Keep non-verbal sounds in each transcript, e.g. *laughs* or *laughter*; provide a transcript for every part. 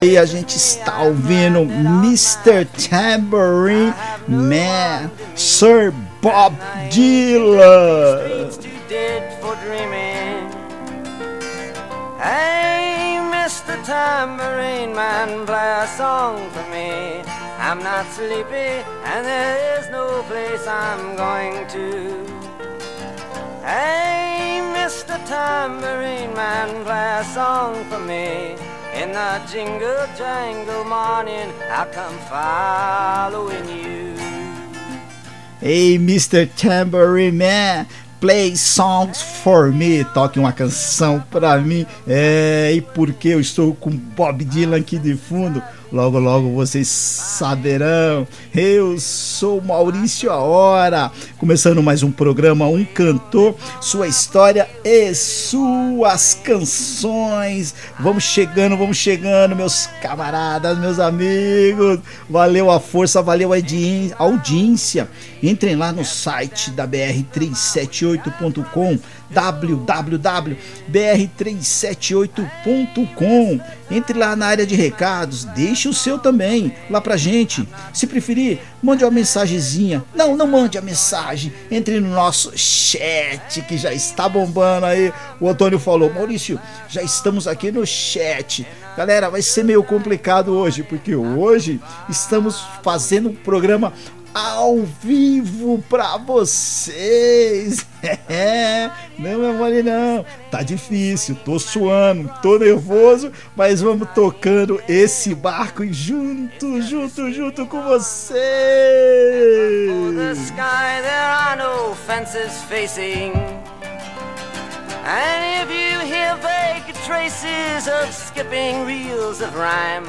E a gente está ouvindo Mr. Tambourine Man, Sir Bob Dylan. Hey, Mr. Tambourine Man, play a song for me. I'm not sleepy, and there is no place I'm going to. Hey, Mr. Tambourine Man, play a song for me. In the jingle jangle morning, I come following you. Hey, Mr. Tambourine Man, play songs for me. Toque uma canção pra mim. É, e porque eu estou com Bob Dylan aqui de fundo. Logo, logo vocês saberão. Eu sou Maurício A Hora, começando mais um programa Um Cantor, sua história e suas canções. Vamos chegando, vamos chegando, meus camaradas, meus amigos. Valeu a força, valeu a audiência. Entrem lá no site da BR378.com www.br378.com. Entre lá na área de recados, deixe o seu também lá pra gente. Se preferir, mande uma mensagenzinha. Não, não mande a mensagem. Entre no nosso chat que já está bombando aí. O Antônio falou: Maurício, já estamos aqui no chat. Galera, vai ser meio complicado hoje, porque hoje estamos fazendo um programa ao vivo pra vocês. *laughs* É, não é mole não. Tá difícil, tô suando, tô nervoso, mas vamos tocando esse barco junto, junto, junto com vocês. Fences facing. And if you hear vague traces of skipping reels of rhyme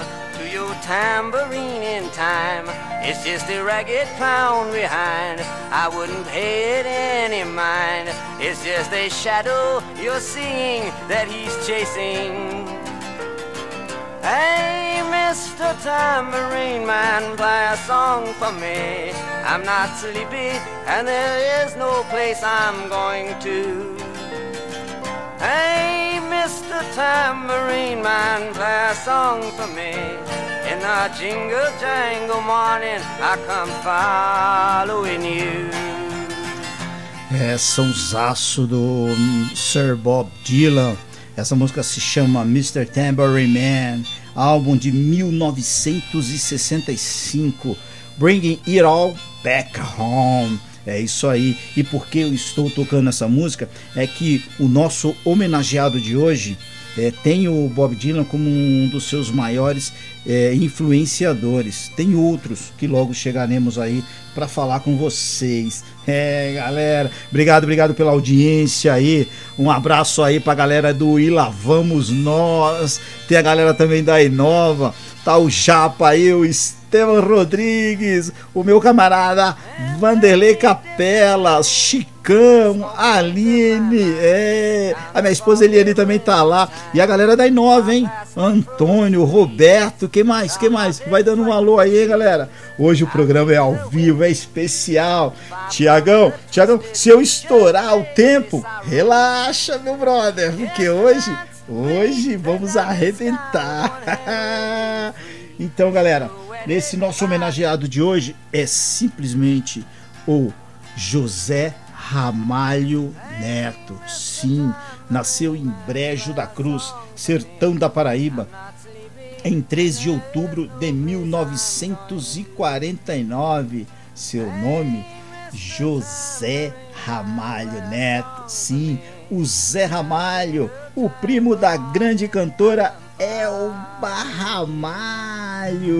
your tambourine in time, it's just a ragged clown behind. I wouldn't pay it any mind. It's just a shadow you're seeing that he's chasing. Hey, Mr. Tambourine Man, play a song for me. I'm not sleepy, and there is no place I'm going to. Hey, Mr. Tambourine Man, play a song for me. In the jingle jangle morning, I come following you. É, sonsaço do Sir Bob Dylan. Essa música se chama Mr. Tambourine Man, álbum de 1965, Bringing It All Back Home. É isso aí. E por que eu estou tocando essa música? É que o nosso homenageado de hoje é, tem o Bob Dylan como um dos seus maiores é, influenciadores. Tem outros que logo chegaremos aí para falar com vocês. É, galera, obrigado, obrigado pela audiência aí. Um abraço aí pra galera do E Lá Vamos Nós. Tem a galera também da Inova. Tá o Japa aí, o Estevam Rodrigues, o meu camarada Vanderlei Capela, Chicão, Aline, é, a minha esposa Eliane também tá lá, e a galera da Inova, hein? Antônio, Roberto, que mais? Que mais? Vai dando um alô aí, galera? Hoje o programa é ao vivo, é especial. Tiagão, Tiagão, se eu estourar o tempo, relaxa, meu brother, porque hoje, hoje vamos arrebentar. *laughs* então, galera, Nesse nosso homenageado de hoje é simplesmente o José Ramalho Neto. Sim, nasceu em Brejo da Cruz, sertão da Paraíba, em 3 de outubro de 1949. Seu nome, José Ramalho Neto. Sim, o Zé Ramalho, o primo da grande cantora Elba Ramalho.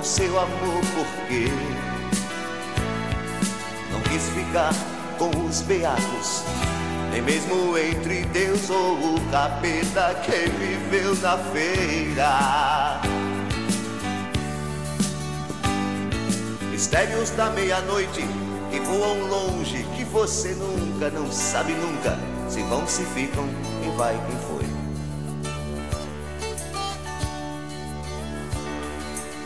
ao seu amor, porque não quis ficar com os beatos, nem mesmo entre Deus ou o capeta que viveu na feira. Mistérios da meia-noite que voam longe, que você nunca, não sabe nunca, se vão, se ficam, quem vai, quem.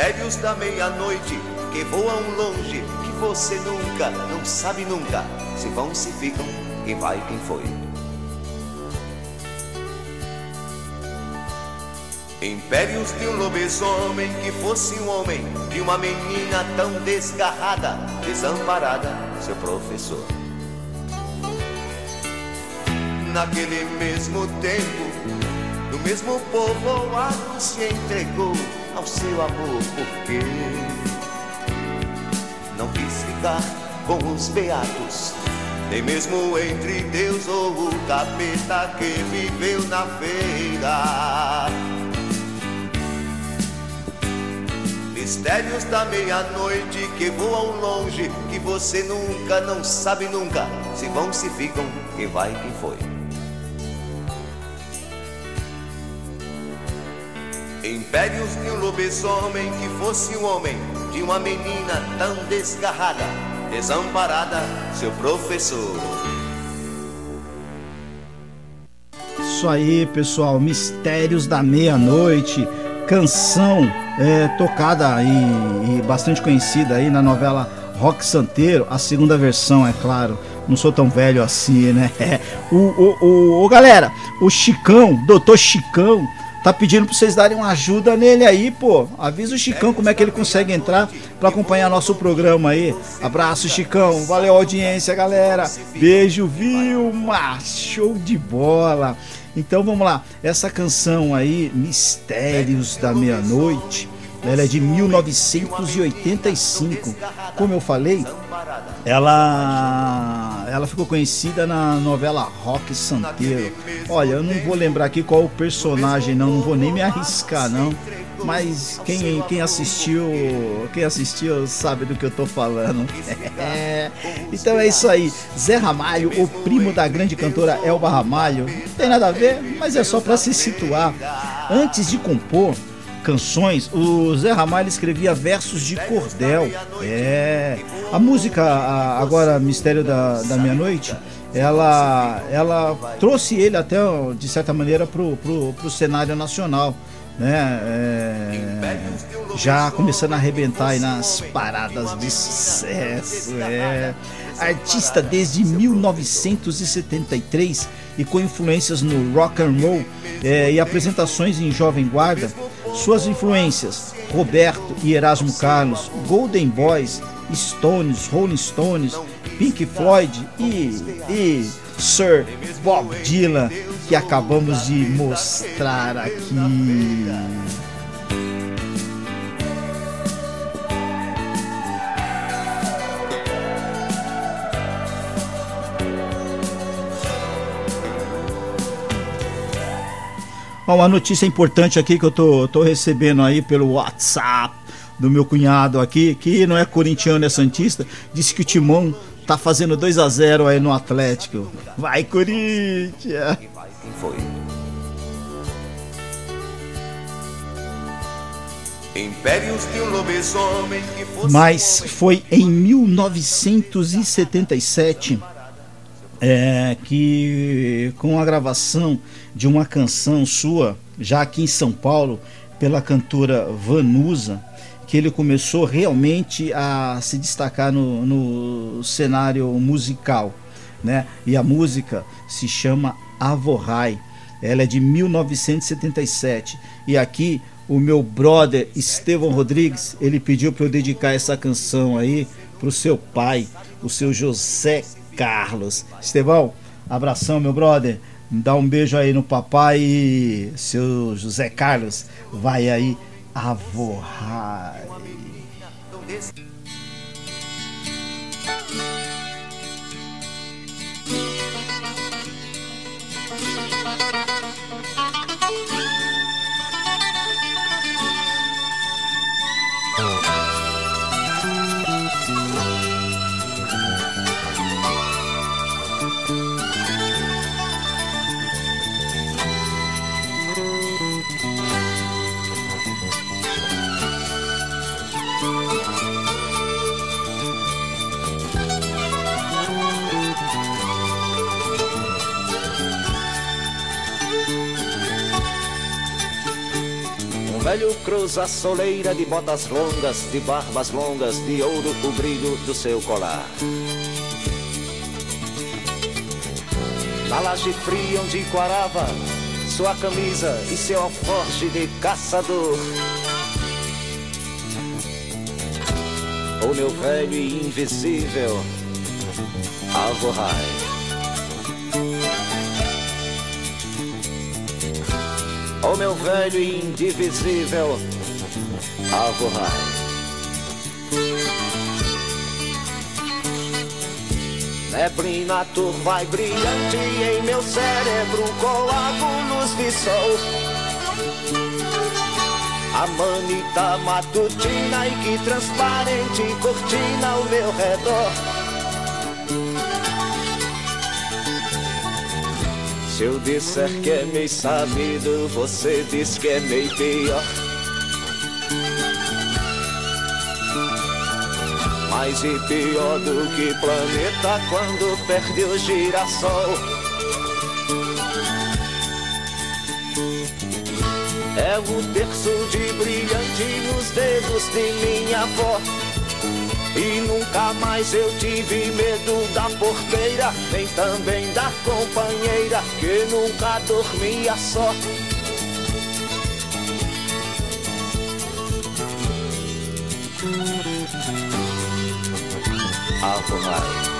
Mistérios da meia-noite que voam longe, que você nunca, não sabe nunca, se vão, se ficam, quem vai, quem foi. Impérios de um lobisomem que fosse um homem, de uma menina tão desgarrada, desamparada, seu professor. Naquele mesmo tempo, no mesmo povoado se entregou ao seu amor, porque não quis ficar com os beatos, nem mesmo entre Deus ou o capeta que viveu na feira. Mistérios da meia-noite que voam longe, que você nunca, não sabe nunca, se vão, se ficam, quem vai, quem foi. Impérios de um lobisomem que fosse um homem, de uma menina tão desgarrada, desamparada, seu professor. Isso aí, pessoal, Mistérios da Meia-Noite, canção é, tocada e, e bastante conhecida aí na novela Rock Santeiro, a segunda versão, é claro. Não sou tão velho assim, né? *laughs* O, o, o, o galera, o Chicão, doutor Chicão, tá pedindo pra vocês darem uma ajuda nele aí, pô. Avisa o Chicão como é que ele consegue entrar para acompanhar nosso programa aí. Abraço, Chicão. Valeu, audiência, galera. Beijo, Vilma. Show de bola. Então vamos lá. Essa canção aí, Mistérios da Meia-Noite ela é de 1985. Como eu falei, ela ela ficou conhecida na novela Rock Santeiro. Olha, eu não vou lembrar aqui qual o personagem não, não vou nem me arriscar não. Mas quem, quem assistiu, quem assistiu sabe do que eu tô falando. *laughs* É. Então é isso aí. Zé Ramalho, o primo da grande cantora Elba Ramalho, não tem nada a ver, mas é só para se situar. Antes de compor, canções, o Zé Ramalho escrevia versos de cordel. É. A música, agora Mistério da, da Meia-Noite, ela, ela trouxe ele até, de certa maneira, pro, pro, pro cenário nacional. Né? É, já começando a arrebentar aí nas paradas de sucesso. É. Artista desde 1973 e com influências no rock and roll é, e apresentações em Jovem Guarda, suas influências: Roberto e Erasmo Carlos, Golden Boys, Stones, Rolling Stones, Pink Floyd e, e Sir Bob Dylan, que acabamos de mostrar aqui. Uma notícia importante aqui que eu tô, tô recebendo aí pelo WhatsApp do meu cunhado aqui, que não é corintiano, é santista, disse que o Timão tá fazendo 2 a 0 aí no Atlético. Vai, Corinthians! Mas foi em 1977 é, que com a gravação de uma canção sua, já aqui em São Paulo, pela cantora Vanusa, que ele começou realmente a se destacar no, no cenário musical, né? E a música se chama Avorrai. Ela é de 1977 e aqui o meu brother Estevão Rodrigues, ele pediu para eu dedicar essa canção aí pro seu pai, o seu José Carlos. Estevão, abração, meu brother. Dá um beijo aí no papai e seu José Carlos vai aí avorrar. Velho cruza a soleira de botas longas, de barbas longas, de ouro o brilho do seu colar. Na laje fria onde quarava sua camisa e seu alforje de caçador. O meu velho e invisível Alvorrai. O meu velho e indivisível Alvorrai. Neblina turva e brilhante em meu cérebro coágulos de sol. A manita matutina e que transparente cortina ao meu redor. Se eu disser que é meio sabido, você diz que é meio pior. Mais e pior do que planeta quando perde o girassol. É o terço de brilhante nos dedos de minha avó. E nunca mais eu tive medo da porteira, nem também da companheira que nunca dormia só. Alvorrai. Alvorrai.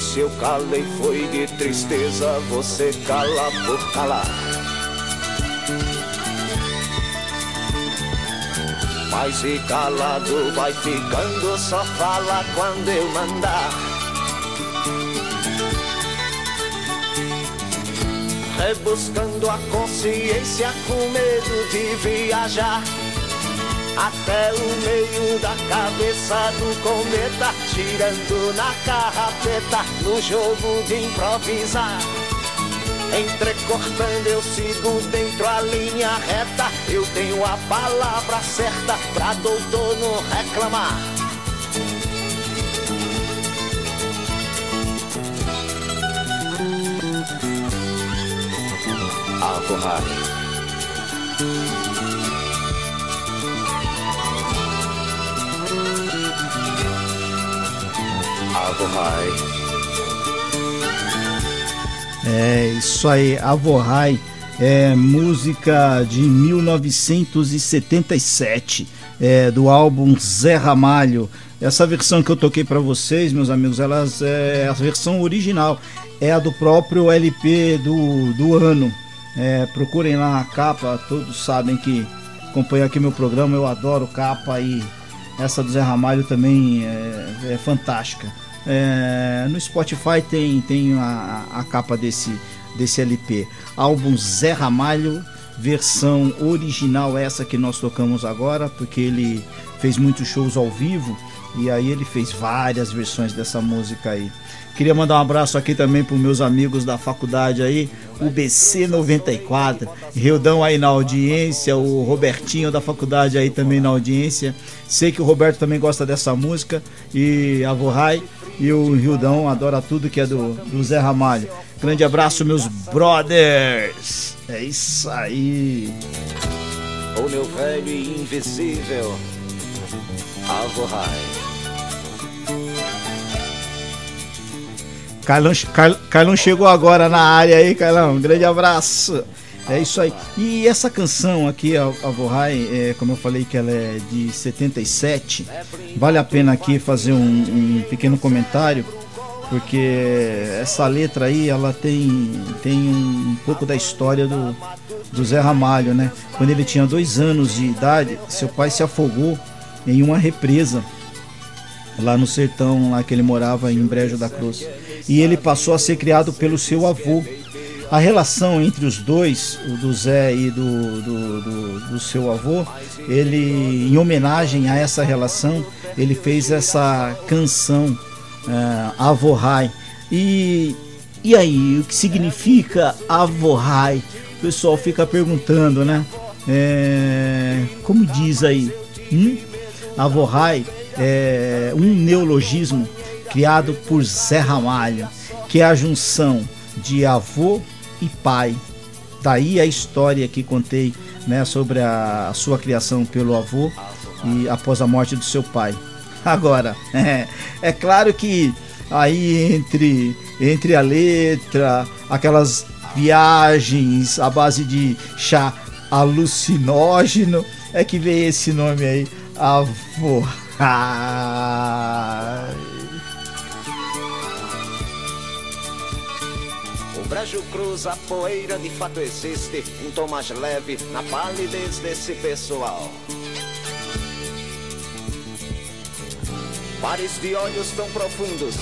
Se eu calei foi de tristeza, você cala por calar. Mas e calado vai ficando, só fala quando eu mandar. Rebuscando a consciência com medo de viajar até o meio da cabeça do cometa, tirando na carrapeta, no jogo de improvisar. Entrecortando eu sigo dentro a linha reta, eu tenho a palavra certa pra doutor não reclamar. Alvorada. Avohai. É isso aí, Avohai é música de 1977, é, do álbum Zé Ramalho. Essa versão que eu toquei para vocês, meus amigos, elas é a versão original, é a do próprio LP do, do ano. É, procurem lá a capa, todos sabem que acompanham aqui meu programa, eu adoro capa e essa do Zé Ramalho também é, é fantástica. É, no Spotify tem, tem a, a capa desse, desse LP. Álbum Zé Ramalho, versão original, essa que nós tocamos agora, porque ele fez muitos shows ao vivo e aí ele fez várias versões dessa música aí. Queria mandar um abraço aqui também para os meus amigos da faculdade aí, o BC 94, Rildão aí na audiência, o Robertinho da faculdade aí também na audiência. Sei que o Roberto também gosta dessa música e a Vorrai e o Rildão adora tudo que é do, do Zé Ramalho. Grande abraço, meus brothers. É isso aí. O meu velho e invisível Avohai. Carlão, Carlão chegou agora na área aí, Carlão. Um grande abraço. É isso aí. E essa canção aqui, a, é, como eu falei que ela é de 77, vale a pena aqui fazer um, um pequeno comentário porque essa letra aí ela tem, tem um, pouco da história do, do Zé Ramalho, né? Quando ele tinha dois anos de idade, seu pai se afogou em uma represa lá no sertão, lá que ele morava em Brejo da Cruz. E ele passou a ser criado pelo seu avô. A relação entre os dois, o do Zé e do, do, do, do seu avô, ele, em homenagem a essa relação, ele fez essa canção uh, Avohai. E, e aí, o que significa Avohai? O pessoal fica perguntando, né? É, como diz aí? Hum? Avohai é um neologismo criado por Zé Ramalho, que é a junção de avô e pai. Daí a história que contei né, sobre a, sua criação pelo avô e após a morte do seu pai. *laughs* Agora, é, *laughs* é claro que aí entre, entre a letra, aquelas viagens à base de chá alucinógeno, é que vem esse nome aí, avô. O brejo cruza a poeira, de fato existe um tom mais leve na palidez desse pessoal. Pares de olhos tão profundos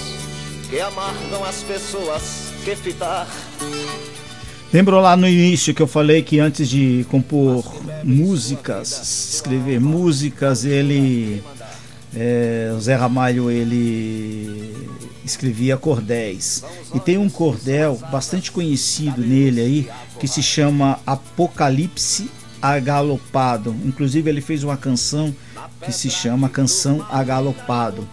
que amargam as pessoas que fitar. Lembrou lá no início que eu falei que antes de compor músicas, escrever músicas, ele. É, Zé Ramalho ele escrevia cordéis. E tem um cordel bastante conhecido nele aí que se chama Apocalipse Agalopado. Inclusive ele fez uma canção que se chama Canção Agalopado.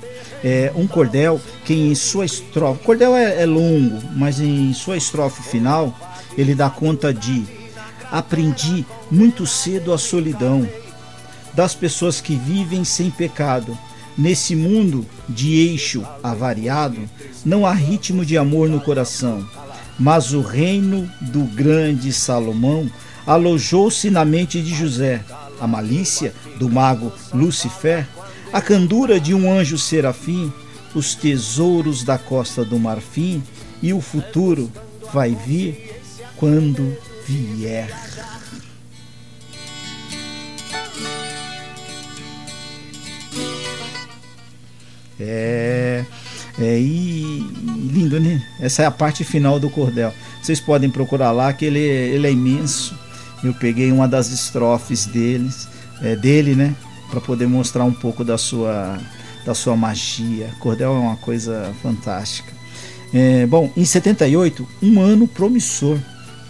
É um cordel que em sua estrofe, o cordel é, é longo, mas em sua estrofe final ele dá conta de aprendi muito cedo a solidão das pessoas que vivem sem pecado. Nesse mundo de eixo avariado, não há ritmo de amor no coração, mas o reino do grande Salomão alojou-se na mente de José a malícia do mago Lucifer, a candura de um anjo serafim, os tesouros da costa do marfim e o futuro vai vir quando vier. É, é e lindo, né? Essa é a parte final do cordel. Vocês podem procurar lá que ele, ele é imenso eu peguei uma das estrofes deles, é, dele, né, para poder mostrar um pouco da sua da sua magia. Cordel é uma coisa fantástica. É, bom, em 78, um ano promissor.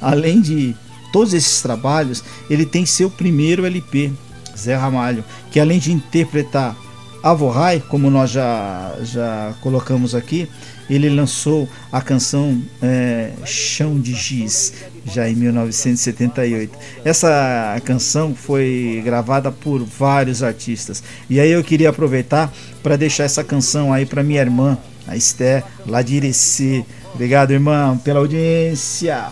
Além de todos esses trabalhos, ele tem seu primeiro LP, Zé Ramalho, que além de interpretar Avorai, como nós já, já colocamos aqui, ele lançou a canção é, Chão de Giz, já em 1978. Essa canção foi gravada por vários artistas. E aí eu queria aproveitar para deixar essa canção aí para minha irmã, a Esther, lá de Irecê. Obrigado, irmã, pela audiência.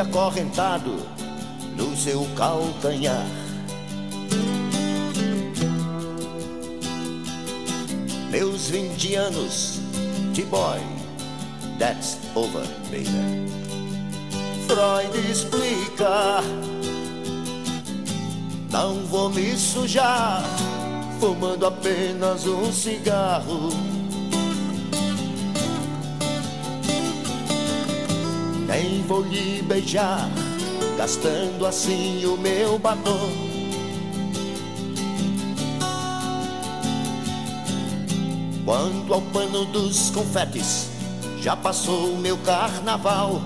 Acorrentado no seu calcanhar. Meus 20 anos de boy, that's over, baby. Freud explica, não vou me sujar, fumando apenas um cigarro. Vou lhe beijar, gastando assim o meu batom. Quanto ao pano dos confetes, já passou o meu carnaval.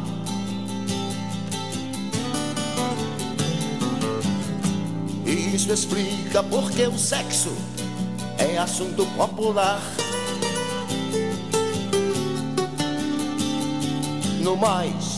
Isso explica porque o sexo é assunto popular. No mais,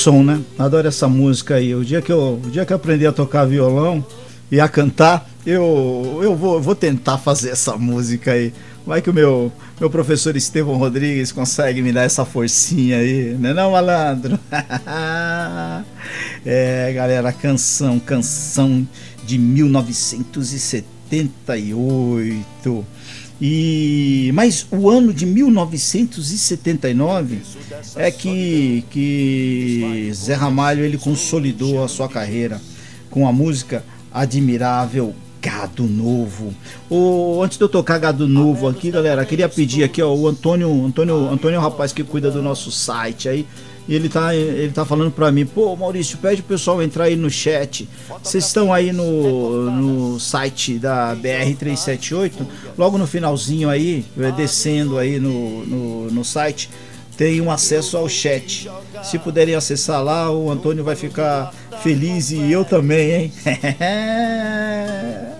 Som, né? Adoro essa música aí. O dia que eu, o dia que eu aprender a tocar violão e a cantar, eu, eu vou, vou tentar fazer essa música aí. Vai que o meu, meu professor Estevão Rodrigues consegue me dar essa forcinha aí, né não, malandro? *laughs* é, galera, canção, canção de 1978. E mas o ano de 1979 é que que Zé Ramalho ele consolidou a sua carreira com a música Admirável Gado Novo. O, antes de eu tocar Gado Novo aqui, galera, queria pedir aqui, ó, o Antônio, Antônio, Antônio é rapaz que cuida do nosso site aí. E ele tá, ele tá falando para mim, pô, Maurício, pede o pessoal entrar aí no chat. Vocês estão aí no, no site da BR378, logo no finalzinho aí, descendo aí no, no, no site, tem um acesso ao chat. Se puderem acessar lá, o Antônio vai ficar feliz e eu também, hein? *laughs* *laughs*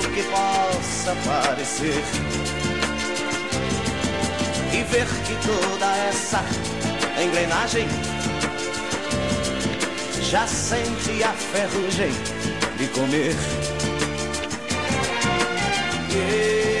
que possa parecer. E ver que toda essa engrenagem já sente a ferrugem de comer. E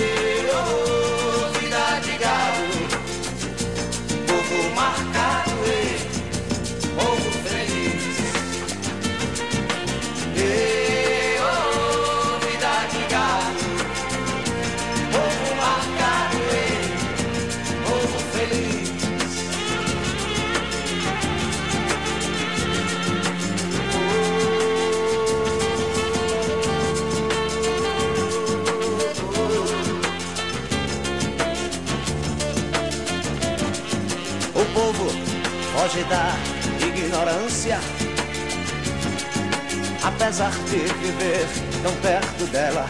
da ignorância. Apesar de viver tão perto dela,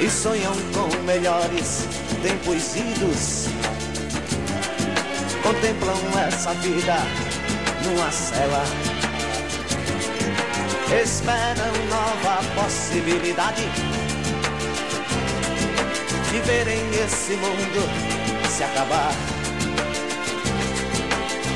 e sonham com melhores tempos idos, contemplam essa vida numa cela. Esperam nova possibilidade de verem esse mundo se acabar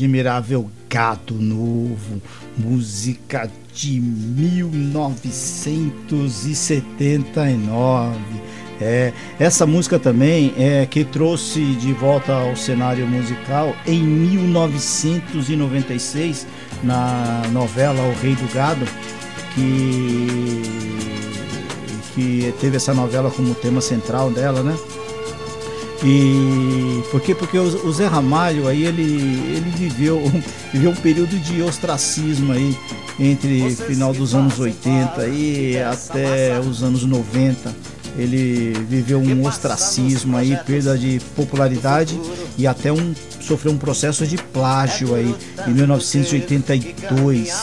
Admirável Gato Novo, música de 1979. É, essa música também é que trouxe de volta ao cenário musical em 1996 na novela O Rei do Gado, que, que teve essa novela como tema central dela, né? E por quê? Porque o, Zé Ramalho aí ele, ele viveu, viveu um período de ostracismo aí entre final dos anos 80 e até os anos 90 ele viveu um ostracismo aí, perda de popularidade e até um sofreu um processo de plágio aí em 1982.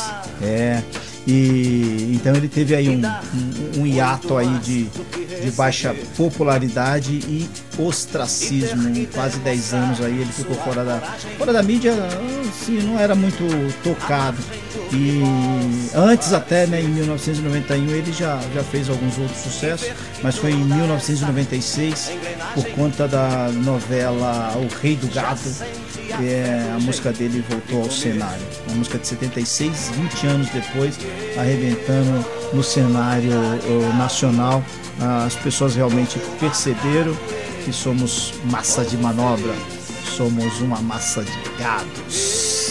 É. E então ele teve aí um, um, um hiato aí de, de baixa popularidade e ostracismo. Em quase 10 anos aí ele ficou fora da, fora da mídia, assim, não era muito tocado. E antes até, né, em 1991 ele já, já fez alguns outros sucessos, mas foi em 1996 por conta da novela O Rei do Gado é, a música dele voltou ao cenário. Uma música de 76, 20 anos depois, arrebentando no cenário nacional. As pessoas realmente perceberam que somos massa de manobra, somos uma massa de gados.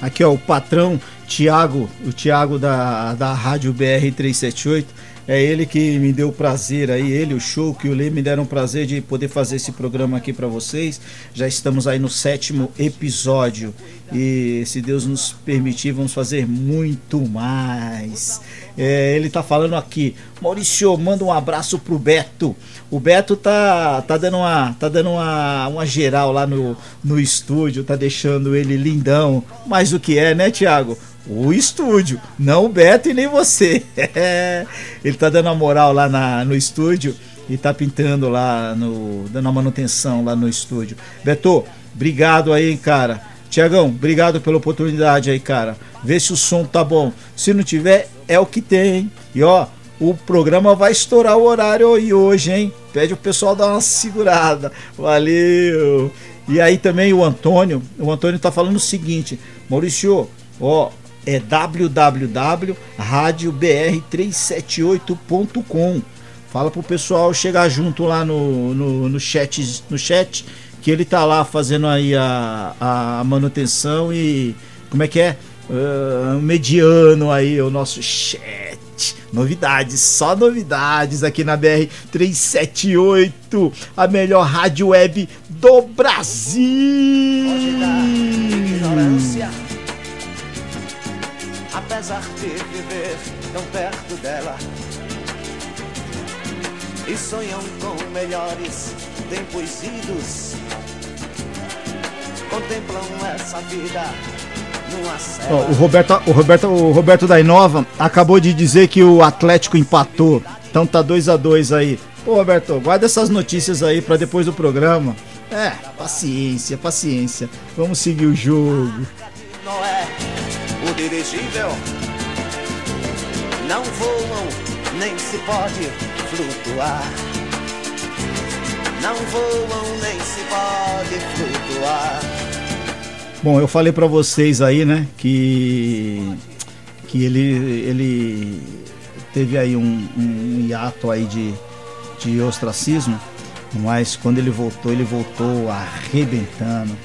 Aqui ó, o patrão Tiago, o Tiago da, da Rádio BR 378, é ele que me deu o prazer aí, ele, o show que o Lê me deram o prazer de poder fazer esse programa aqui para vocês. Já estamos aí no sétimo episódio e se Deus nos permitir, vamos fazer muito mais. É, ele tá falando aqui, Maurício, manda um abraço pro Beto. O Beto tá, tá dando, uma, tá dando uma, uma geral lá no, no estúdio, tá deixando ele lindão. Mas o que é, né, Tiago? O estúdio, não o Beto e nem você. *laughs* ele tá dando a moral lá na, no estúdio e tá pintando lá, no, dando a manutenção lá no estúdio. Beto, obrigado aí, cara. Tiagão, obrigado pela oportunidade aí, cara. Vê se o som tá bom. Se não tiver, é o que tem? E ó, o programa vai estourar o horário aí hoje, hein? Pede o pessoal dar uma segurada. Valeu! E aí também o Antônio, o Antônio tá falando o seguinte, Maurício, ó, é www.radiobr378.com. Fala pro pessoal chegar junto lá no, no, no, chat, no chat, que ele tá lá fazendo aí a, a manutenção e como é que é? Uh, mediano aí o nosso chat. Novidades, só novidades aqui na BR 378, a melhor rádio web do Brasil. Pode dar ignorância apesar de viver tão perto dela. E sonham com melhores tempos idos. Contemplam essa vida Oh, o, Roberto, o, Roberto, o Roberto da Inova acabou de dizer que o Atlético empatou. Então tá 2 a 2 aí. Ô Roberto, guarda essas notícias aí para depois do programa. É, paciência, paciência. Vamos seguir o jogo. Noé dirigível. Não voam, nem se pode flutuar. Não voam, nem se pode flutuar. Bom, eu falei para vocês aí, né, que que ele ele teve aí um, um hiato aí de, de ostracismo, mas quando ele voltou, ele voltou arrebentando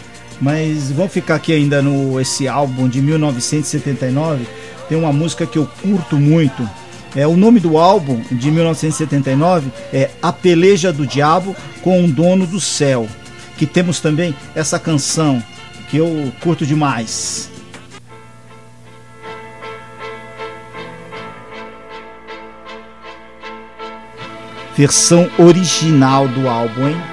mas vamos ficar aqui ainda no esse álbum de 1979. Tem uma música que eu curto muito. É o nome do álbum de 1979 é A Peleja do Diabo com o Dono do Céu. Que temos também essa canção que eu curto demais. Versão original do álbum, hein?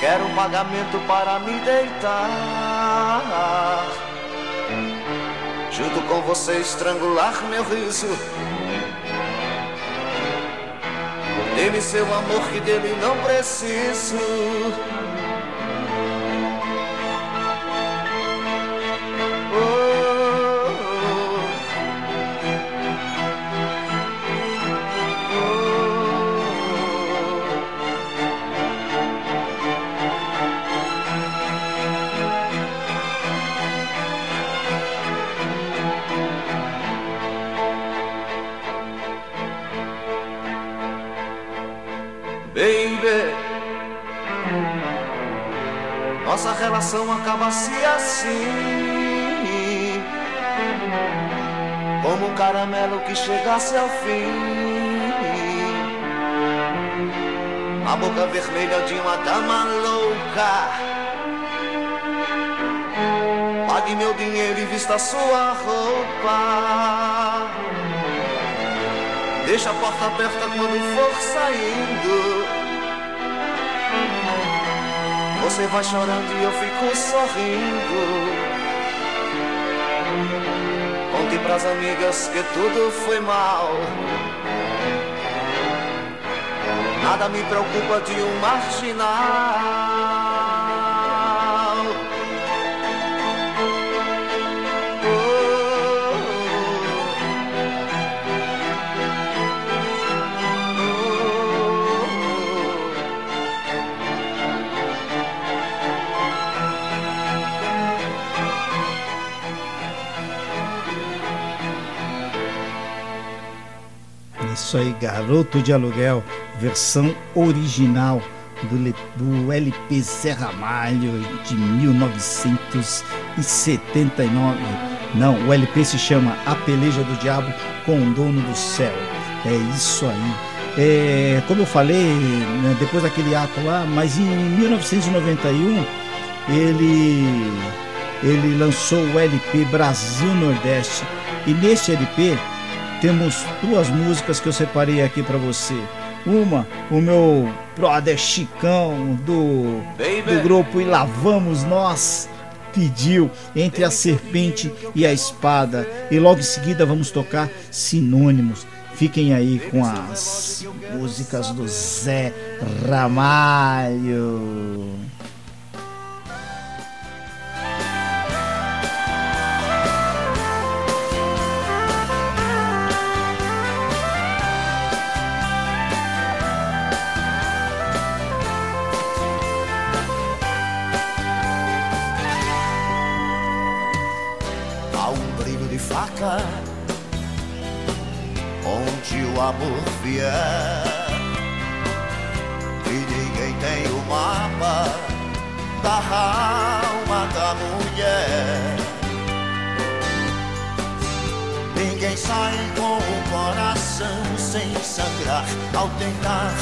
Quero um pagamento para me deitar. Junto com você estrangular meu riso. Dê-me seu amor que dele não preciso. Nossa relação acaba-se assim. Como um caramelo que chegasse ao fim. A boca vermelha de uma dama louca. Pague meu dinheiro e vista sua roupa. Deixa a porta aberta quando for saindo você vai chorando e eu fico sorrindo. Conte pras amigas que tudo foi mal. Nada me preocupa de um marginal. Isso aí, Garoto de Aluguel, versão original do, do LP Zé Ramalho de 1979. Não, o LP se chama A Peleja do Diabo com o Dono do Céu. É isso aí. É, como eu falei, né, depois daquele ato lá, mas em 1991 ele, ele lançou o LP Brasil Nordeste. E nesse LP temos duas músicas que eu separei aqui para você. Uma, o meu brother Chicão do, do grupo E Lá Vamos Nós pediu Entre a Serpente e a Espada. E logo em seguida vamos tocar Sinônimos. Fiquem aí com as músicas do Zé Ramalho. Amor vier. E ninguém tem o mapa da alma da mulher. Ninguém sai com o coração sem sangrar ao tentar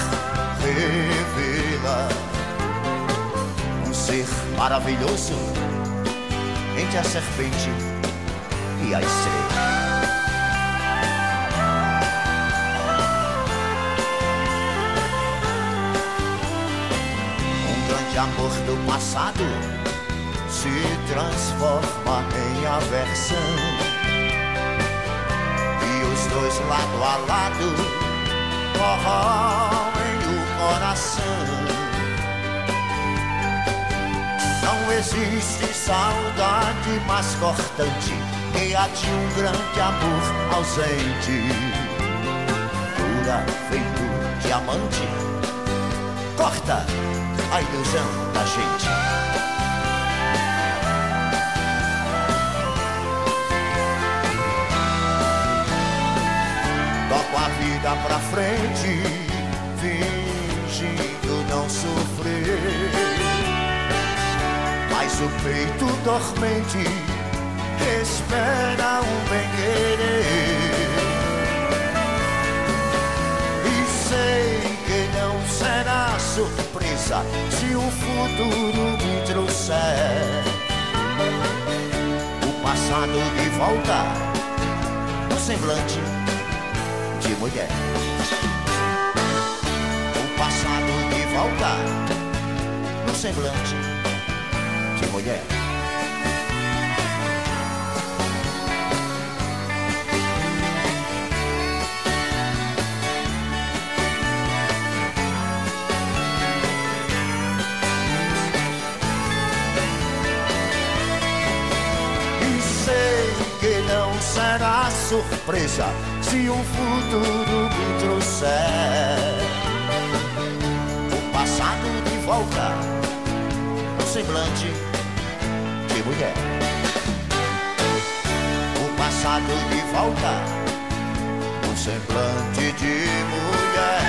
revelar um ser maravilhoso entre a serpente e a estrela. De amor do passado se transforma em aversão. E os dois lado a lado corroem o coração. Não existe saudade mais cortante que a de um grande amor ausente. Dura feito diamante, corta a ilusão da gente. Toco a vida pra frente, fingindo não sofrer. Mas o peito dormente espera um bem-querer. Surpresa se o futuro me trouxer o passado de volta no semblante de mulher. O passado de volta no semblante de mulher. Surpresa se o futuro me trouxer o passado de volta semblante de mulher. O passado de volta, um semblante de mulher.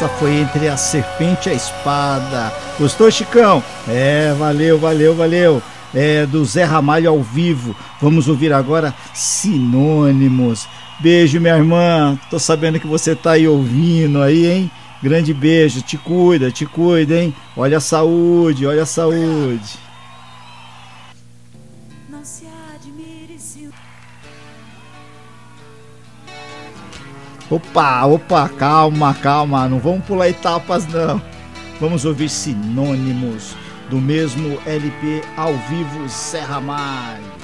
Essa foi entre a serpente e a espada. Gostou, Chicão? É, valeu, valeu, valeu. É, do Zé Ramalho ao vivo. Vamos ouvir agora Sinônimos. Beijo, minha irmã. Tô sabendo que você tá aí ouvindo aí, hein? Grande beijo. Te cuida, te cuida, hein? Olha a saúde, olha a saúde. Opa, opa, calma, calma, não vamos pular etapas não. Vamos ouvir sinônimos do mesmo LP ao vivo Serra Malho.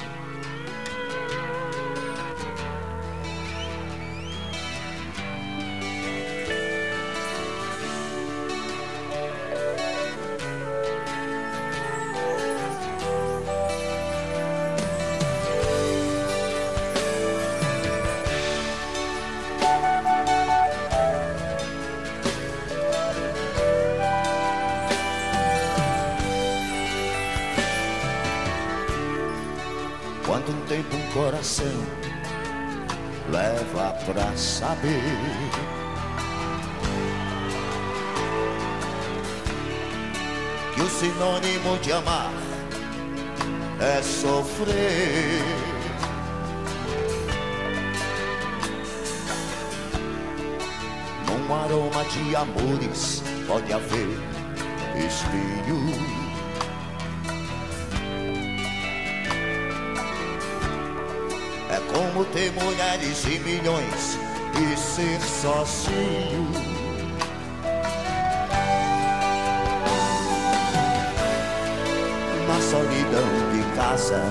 Casa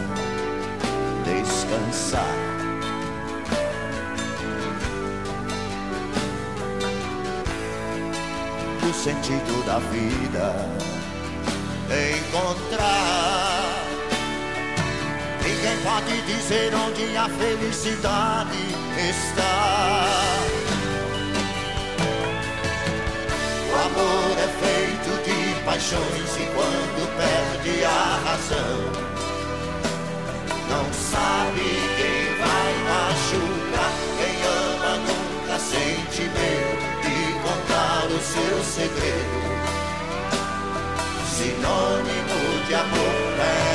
descansar. O sentido da vida encontrar. Ninguém pode dizer onde a felicidade está. O amor é feito de paixões e quando perde a razão, sabe quem vai machucar. Quem ama nunca sente medo de contar o seu segredo. Sinônimo de amor é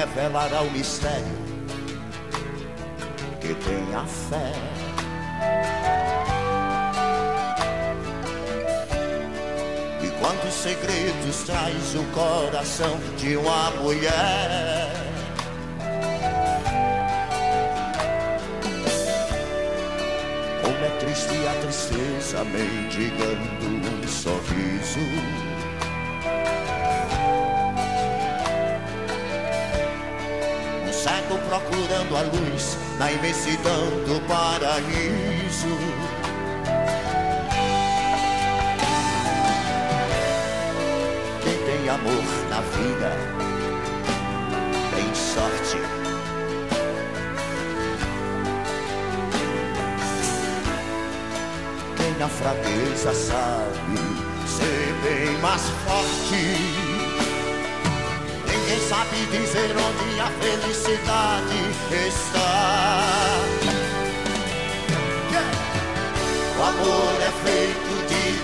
revelará o mistério que tem a fé. Quantos segredos traz o coração de uma mulher? Como é triste a tristeza mendigando um sorriso. cego procurando a luz na imensidão do paraíso. Amor na vida tem sorte. Quem na fraqueza sabe ser bem mais forte. Ninguém sabe dizer onde a felicidade está. O amor é feito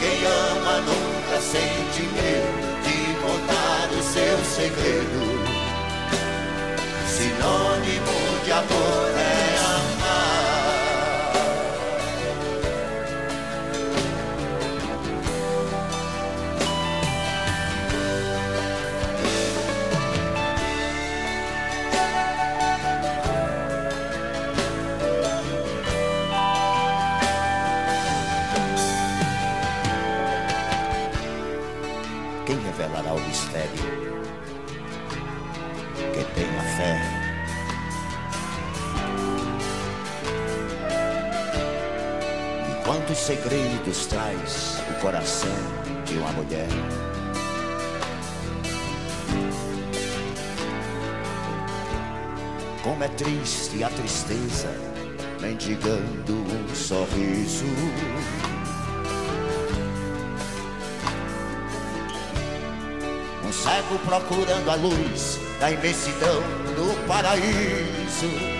Quem ama nunca sente medo de contar o seu segredo. Sinônimo de amor é segredos traz o coração de uma mulher? Como é triste a tristeza, mendigando um sorriso. cego procurando a luz da imensidão do paraíso.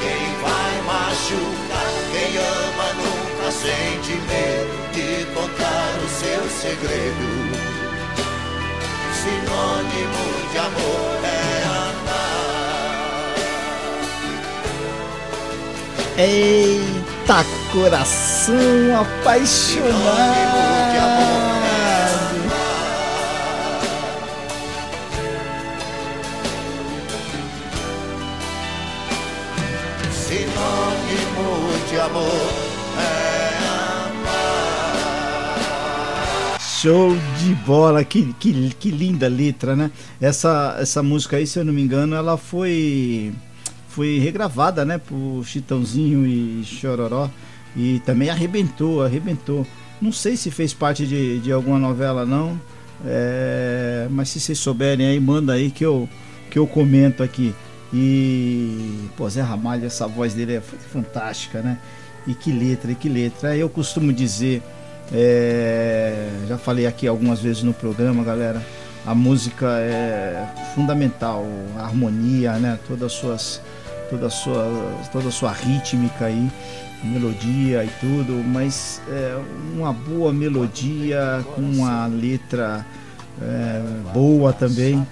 quem vai machucar, quem ama nunca sente medo de contar o seu segredo. Sinônimo de amor é amar. Eita coração apaixonado. Amor é amar. Show de bola, que, que, que linda letra, né? Essa, essa música aí, se eu não me engano, ela foi foi regravada, né, por Chitãozinho e Chororó e também arrebentou, arrebentou. Não sei se fez parte de, de alguma novela não, é, mas se vocês souberem aí, manda aí que eu que eu comento aqui. E, pô, Zé Ramalho, essa voz dele é fantástica, né? E que letra, e que letra. Eu costumo dizer, é, já falei aqui algumas vezes no programa, galera, a música é fundamental, a harmonia, né? Todas as suas, toda a sua, toda a sua rítmica aí, melodia e tudo, mas é, uma boa melodia com uma letra é, boa também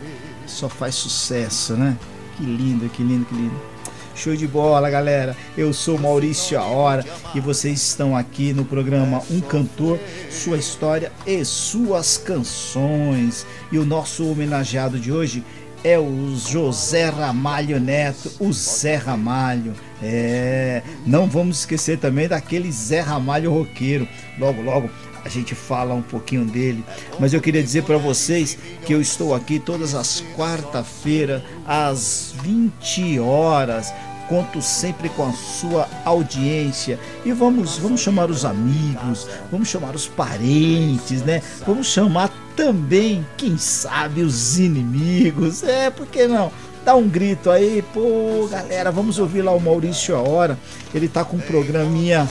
só faz sucesso, né? Que lindo, que lindo, que lindo. Show de bola, galera. Eu sou Maurício A Hora e vocês estão aqui no programa Um Cantor, Sua História e Suas Canções. E o nosso homenageado de hoje é o José Ramalho Neto, o Zé Ramalho. É, não vamos esquecer também daquele Zé Ramalho roqueiro. Logo, logo a gente fala um pouquinho dele. Mas eu queria dizer para vocês que eu estou aqui todas as quarta-feiras às 20 horas. Conto sempre com a sua audiência e vamos vamos chamar os amigos, vamos chamar os parentes, né? Vamos chamar também, quem sabe, os inimigos. É, por que não? Dá um grito aí, pô, galera, vamos ouvir lá o Maurício a hora. Ele tá com um programinha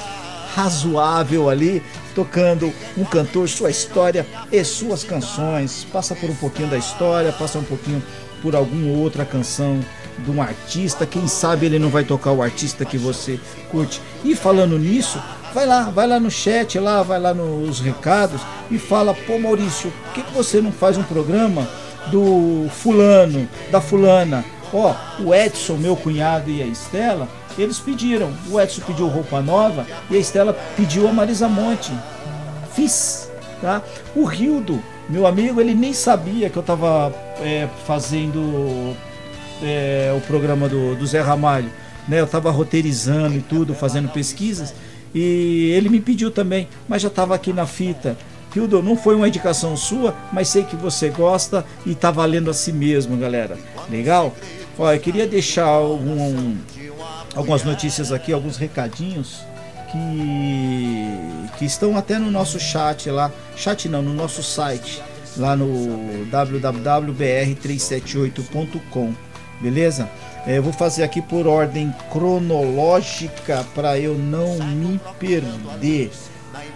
razoável ali, tocando um cantor, sua história e suas canções. Passa por um pouquinho da história, passa um pouquinho por alguma outra canção de um artista, quem sabe ele não vai tocar o artista que você curte. E falando nisso, vai lá, vai lá no chat, lá, vai lá nos recados e fala, pô Maurício, por que, que você não faz um programa do fulano, da fulana? Ó, o Edson, meu cunhado e a Estela, eles pediram. O Edson pediu roupa nova e a Estela pediu a Marisa Monte. Fiz, tá? O Rildo, meu amigo, ele nem sabia que eu estava é, fazendo é, o programa do, do Zé Ramalho. Né? Eu estava roteirizando e tudo, fazendo pesquisas. E ele me pediu também, mas já estava aqui na fita. Hildo, não foi uma indicação sua, mas sei que você gosta e tá valendo a si mesmo, galera. Legal? Olha, eu queria deixar um, algumas notícias aqui, alguns recadinhos que, que estão até no nosso chat lá. Chat não, no nosso site, lá no www.br378.com. Beleza? É, eu vou fazer aqui por ordem cronológica para eu não me perder.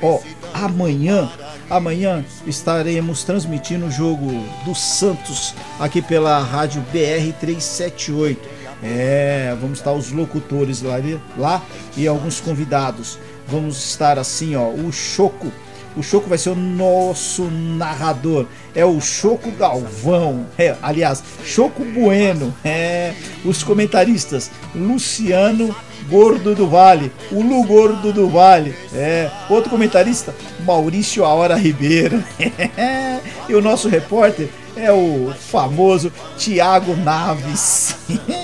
Ó, amanhã, amanhã estaremos transmitindo o jogo do Santos aqui pela rádio BR 378. É, vamos estar os locutores lá, lá e alguns convidados. Vamos estar assim, ó, o Choco. O Choco vai ser o nosso narrador. É o Choco Galvão. É, aliás, Choco Bueno. É, os comentaristas Luciano Gordo do Vale, o Lu Gordo do Vale. É, outro comentarista, Maurício Aora Ribeiro. *laughs* e o nosso repórter é o famoso Tiago Naves. *laughs*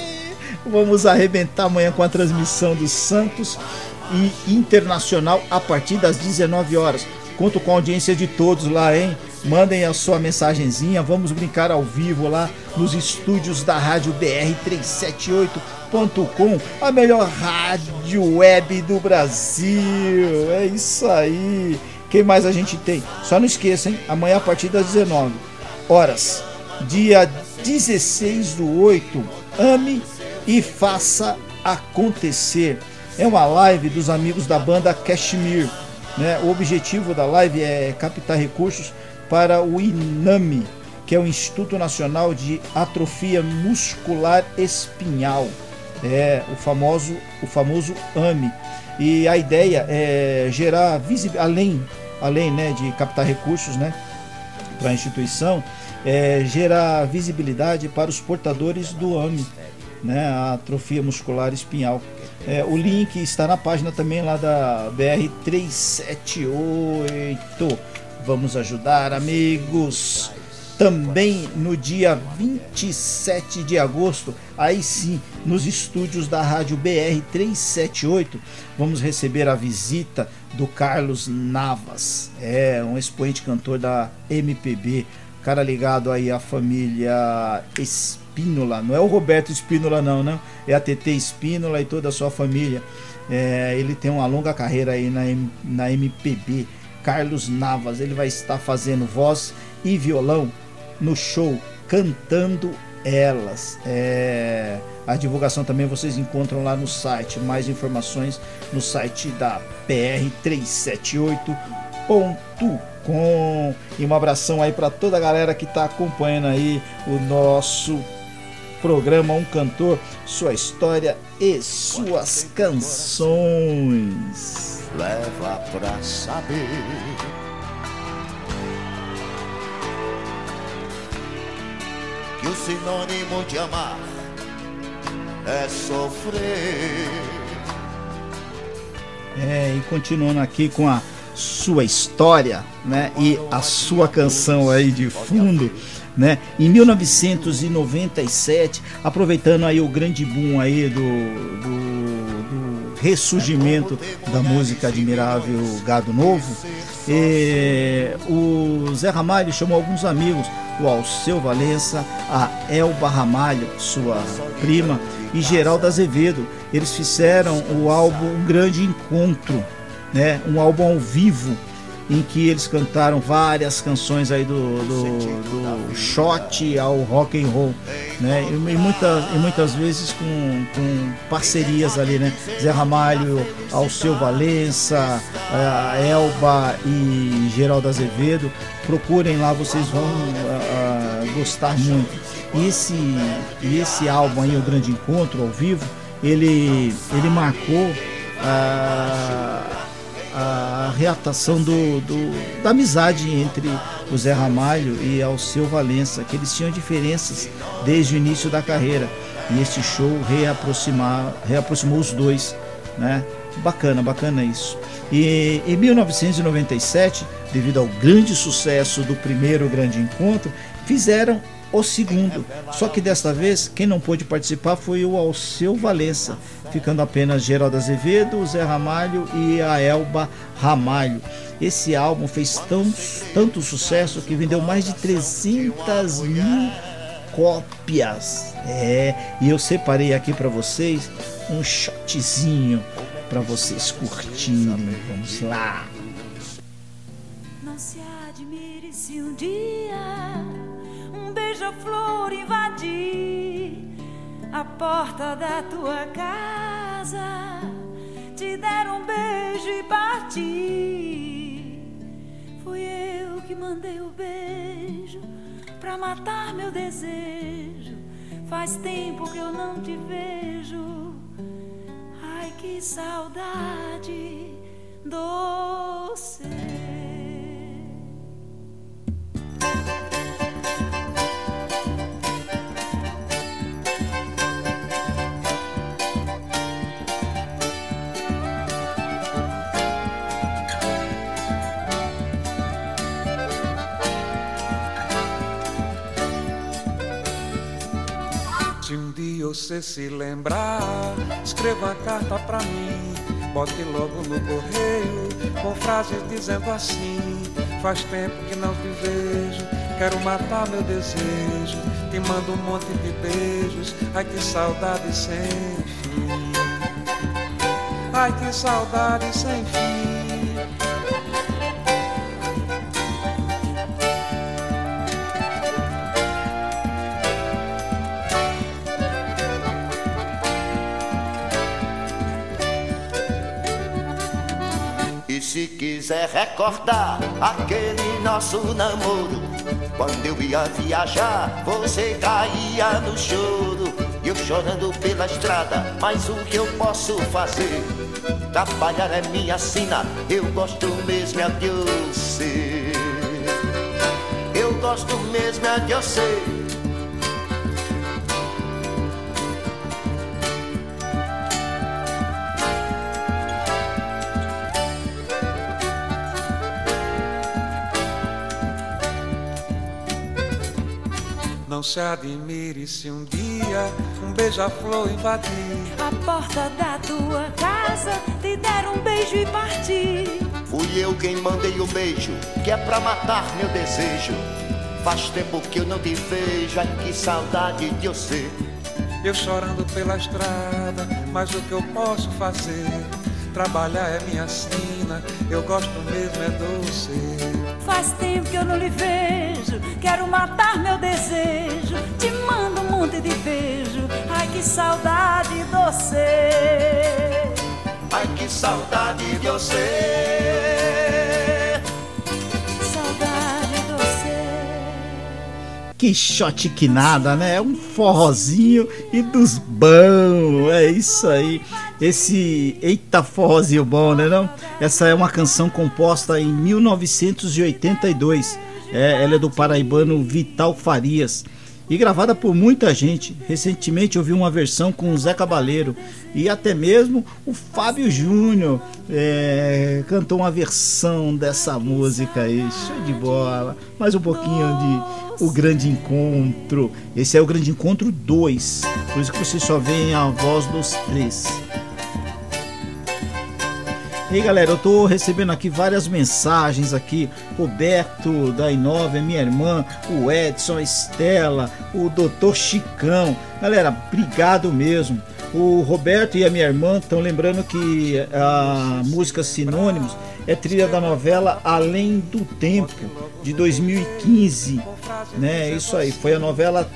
Vamos arrebentar amanhã com a transmissão do Santos e Internacional a partir das 19 horas. Conto com a audiência de todos lá, hein? Mandem a sua mensagenzinha, vamos brincar ao vivo lá nos estúdios da Rádio BR 378.com, a melhor rádio web do Brasil. É isso aí. Quem mais a gente tem? Só não esqueça, hein? Amanhã a partir das 19 horas, dia 16 do 8, ame e faça acontecer. É uma live dos amigos da banda Kashmir. Né? O objetivo da live é captar recursos para o INAMI, que é o Instituto Nacional de Atrofia Muscular Espinhal, é o famoso, o famoso AMI. E a ideia é gerar visibilidade, além, além né, de captar recursos né, para a instituição, é, gerar visibilidade para os portadores do AMI né, a atrofia muscular espinhal. É, o link está na página também lá da BR 378. Vamos ajudar, amigos. Também no dia 27 de agosto, aí sim, nos estúdios da Rádio BR 378, vamos receber a visita do Carlos Navas, é um expoente cantor da MPB, cara ligado aí à família Espírito Espínola, não é o Roberto Espínola não, né? É a TT Espínola e toda a sua família. É, ele tem uma longa carreira aí na, na MPB. Carlos Navas, ele vai estar fazendo voz e violão no show Cantando Elas. É, a divulgação também vocês encontram lá no site. Mais informações no site da PR378.com. E um abração aí para toda a galera que está acompanhando aí o nosso programa Um Cantor, sua história e suas canções. Leva pra saber. Que o sinônimo de amar é sofrer. É, e continuando aqui com a sua história, né? E a sua canção aí de fundo né? Em 1997, aproveitando aí o grande boom aí do, do, do ressurgimento da música admirável Gado Novo, e, o Zé Ramalho chamou alguns amigos, o Alceu Valença, a Elba Ramalho, sua prima, e Geraldo Azevedo. Eles fizeram o álbum Um Grande Encontro, né? um álbum ao vivo em que eles cantaram várias canções aí do, do, do shot ao rock and roll, né? E, e, muitas, e muitas vezes com, com parcerias ali, né? Zé Ramalho, Alceu Valença, a Elba e Geraldo Azevedo. Procurem lá, vocês vão uh, gostar muito. E esse, esse álbum aí, O Grande Encontro, ao vivo, ele, ele marcou a, a reatação do, do, da amizade entre o Zé Ramalho e Alceu Valença, que eles tinham diferenças desde o início da carreira. E esse show reaproximar, reaproximou os dois, né? Bacana, bacana isso. E em 1997, devido ao grande sucesso do primeiro grande encontro, fizeram o segundo. Só que desta vez, quem não pôde participar foi o Alceu Valença, ficando apenas Geraldo Azevedo, Zé Ramalho e a Elba Ramalho. Esse álbum fez tão, tanto sucesso que vendeu mais de 300 mil cópias. É, e eu separei aqui para vocês um shotzinho para vocês curtirem. Vamos lá. Não se admire se um dia beija-flor invadir a porta da tua casa, te der um beijo e partir. Fui eu que mandei o beijo pra matar meu desejo. Faz tempo que eu não te vejo. Ai, que saudade doce. Se um dia você se lembrar, escreva uma carta pra mim. Bote logo no correio com frases dizendo assim: Faz tempo que não te vejo, quero matar meu desejo. Te mando um monte de beijos, ai que saudade sem fim. Ai que saudade sem fim. Quiser recordar aquele nosso namoro, quando eu ia viajar, você caía no choro. E eu chorando pela estrada, mas o que eu posso fazer? Trabalhar é minha sina, eu gosto mesmo é de você. Eu gosto mesmo é de você. Se admire se um dia um beija-flor invadir a porta da tua casa, te der um beijo e partir. Fui eu quem mandei o beijo, que é pra matar meu desejo. Faz tempo que eu não te vejo, ai que saudade de você. Eu chorando pela estrada, mas o que eu posso fazer? Trabalhar é minha sina, eu gosto mesmo é doce. Faz tempo que eu não lhe vejo, quero matar meu desejo. Te mando um monte de beijo, ai que saudade de você. Ai que saudade de você. Saudade de você. Que shot que nada, né? É um forrozinho e dos bons. É isso aí esse Eita Forrozinho Bom, né não? Essa é uma canção composta em 1982. É, ela é do paraibano Vital Farias e gravada por muita gente. Recentemente eu vi uma versão com o Zé Cabaleiro e até mesmo o Fábio Júnior é, cantou uma versão dessa música aí, show de bola. Mais um pouquinho de O Grande Encontro. Esse é o Grande Encontro 2, por isso que você só vê a voz dos três. E aí galera, eu tô recebendo aqui várias mensagens aqui. Roberto da Inova, minha irmã, o Edson, a Estela, o Doutor Chicão. Galera, obrigado mesmo. O Roberto e a minha irmã estão lembrando que a música Sinônimos é trilha da novela Além do Tempo, de 2015. Né? Isso aí, foi a novela.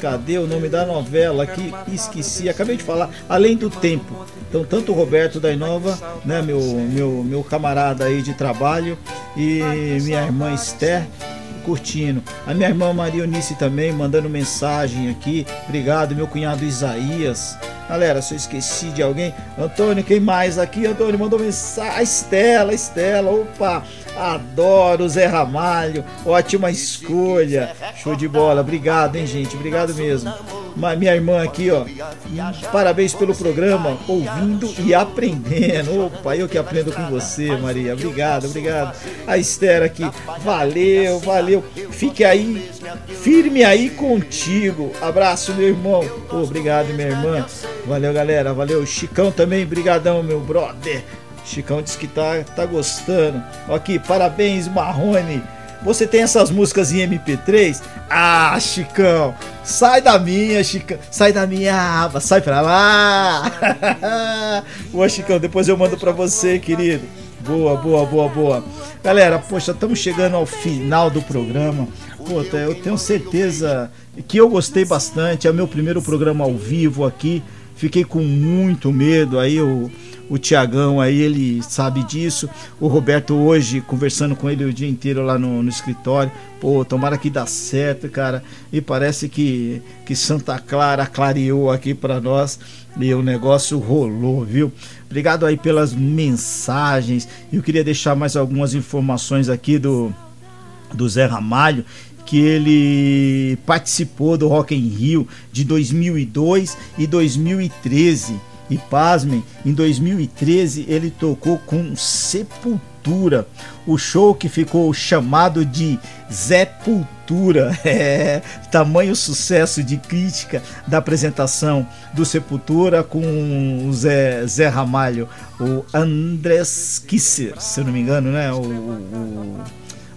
Cadê o nome da novela aqui? Esqueci, acabei de falar. Além do Tempo. Então, tanto o Roberto da Inova, né, meu, meu, meu camarada aí de trabalho, e minha irmã Esther, curtindo. A minha irmã Maria Eunice também mandando mensagem aqui. Obrigado, meu cunhado Isaías. Galera, se eu esqueci de alguém, Antônio, quem mais aqui? Antônio mandou mensagem. A Estela, Estela, opa, adoro Zé Ramalho, ótima escolha, show de bola, obrigado, hein, gente, obrigado mesmo minha irmã aqui, ó. Parabéns pelo programa, ouvindo e aprendendo. Opa, eu que aprendo com você, Maria. Obrigado, obrigado. A Esther aqui, valeu, valeu. Fique aí, firme aí contigo. Abraço, meu irmão. obrigado, minha irmã. Valeu, galera. Valeu. Chicão também, brigadão, meu brother. Chicão disse que tá, tá gostando. Aqui, parabéns, Marrone. Você tem essas músicas em MP3? Ah, Chicão, sai da minha, Chicão, sai da minha aba, sai pra lá. *laughs* Boa, Chicão, depois eu mando pra você, querido. Boa, boa, boa, boa. Galera, poxa, estamos chegando ao final do programa. Puta, eu tenho certeza que eu gostei bastante. É o meu primeiro programa ao vivo aqui. Fiquei com muito medo aí, eu o Tiagão aí, ele sabe disso. O Roberto hoje, conversando com ele o dia inteiro lá no, no escritório. Pô, tomara que dá certo, cara. E parece que, que Santa Clara clareou aqui para nós e o negócio rolou, viu? Obrigado aí pelas mensagens. Eu queria deixar mais algumas informações aqui do, do Zé Ramalho que ele participou do Rock in Rio de 2002 e 2013 e pasmem, em 2013 ele tocou com Sepultura, o show que ficou chamado de Zepultura. *laughs* É, tamanho sucesso de crítica da apresentação do Sepultura com o Zé, Zé Ramalho, o Andrés Kisser, se eu não me engano, né? o, o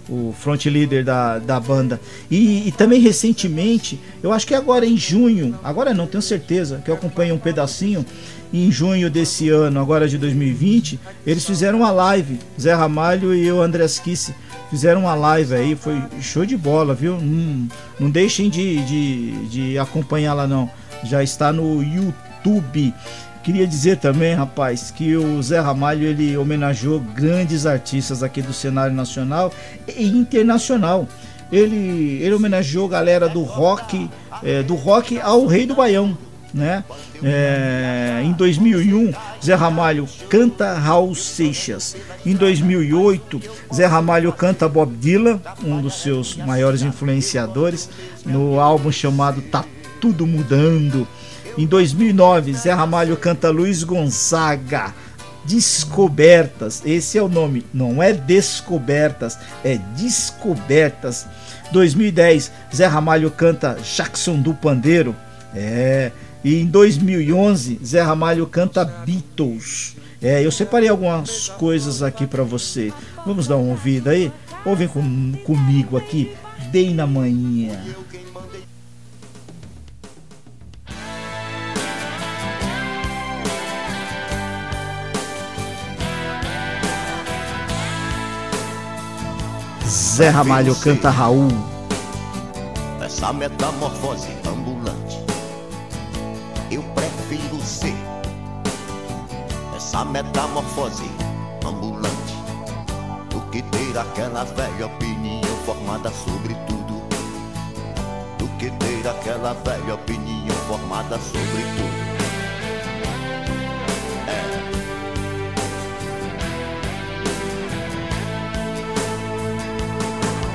o front leader da, da banda. E, e, também recentemente, eu acho que agora em junho, agora não tenho certeza, que eu acompanho um pedacinho, em junho desse ano, agora de 2020, eles fizeram uma live, Zé Ramalho e o André Kisse fizeram uma live aí, foi show de bola, viu? Não, não deixem de, de, de acompanhar lá não, já está no YouTube. Queria dizer também, rapaz, que o Zé Ramalho ele homenageou grandes artistas aqui do cenário nacional e internacional. Ele, ele homenageou galera do rock, é, do rock ao Rei do Baião, né? É, em 2001, Zé Ramalho canta Raul Seixas. Em 2008, Zé Ramalho canta Bob Dylan, um dos seus maiores influenciadores, no álbum chamado Tá Tudo Mudando. Em 2009, Zé Ramalho canta Luiz Gonzaga. Descobertas, esse é o nome, não é descobertas, é descobertas. 2010, Zé Ramalho canta Jackson do Pandeiro. É, e em 2011, Zé Ramalho canta Beatles. É, eu separei algumas coisas aqui para você. Vamos dar uma ouvida aí? Ouvem com, comigo aqui. Dei na manhã. Zé Ramalho canta Raul. Essa metamorfose essa metamorfose ambulante do que ter aquela velha opinião formada sobre tudo. Do que ter aquela velha opinião formada sobre tudo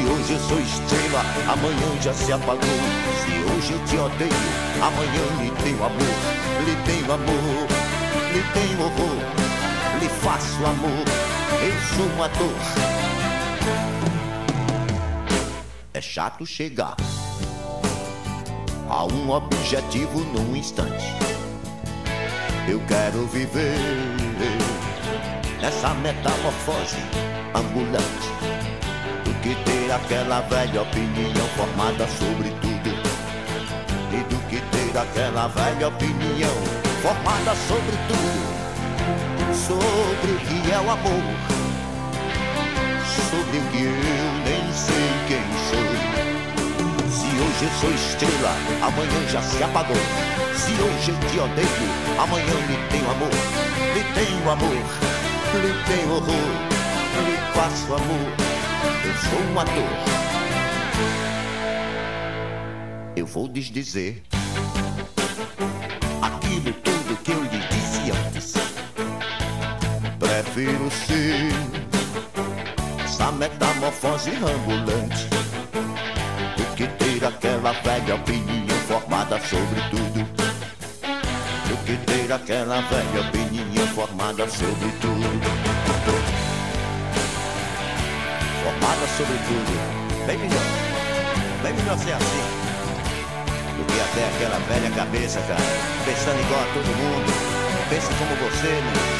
Se hoje eu sou estrela, amanhã já se apagou. Se hoje eu te odeio, amanhã lhe tenho amor, lhe tenho amor lhe tem horror, lhe faço amor. Eu sou um ator. É chato chegar a um objetivo num instante. Eu quero viver nessa metamorfose ambulante que ter aquela velha opinião formada sobre tudo e do que ter aquela velha opinião formada sobre tudo sobre o que é o amor sobre o que eu nem sei quem sou se hoje eu sou estrela, amanhã já se apagou. Se hoje eu te odeio, amanhã lhe tenho amor. Lhe tenho amor, lhe tenho horror. Lhe faço amor, eu sou um ator. Eu vou desdizer aquilo tudo que eu lhe disse antes. Prefiro ser essa metamorfose ambulante ter aquela velha opinião formada sobre tudo. Do que ter aquela velha opinião formada sobre tudo. Formada sobre tudo. Bem melhor. Bem melhor ser assim. Do que até aquela velha cabeça, cara. Pensando igual a todo mundo. Pensa como você, né?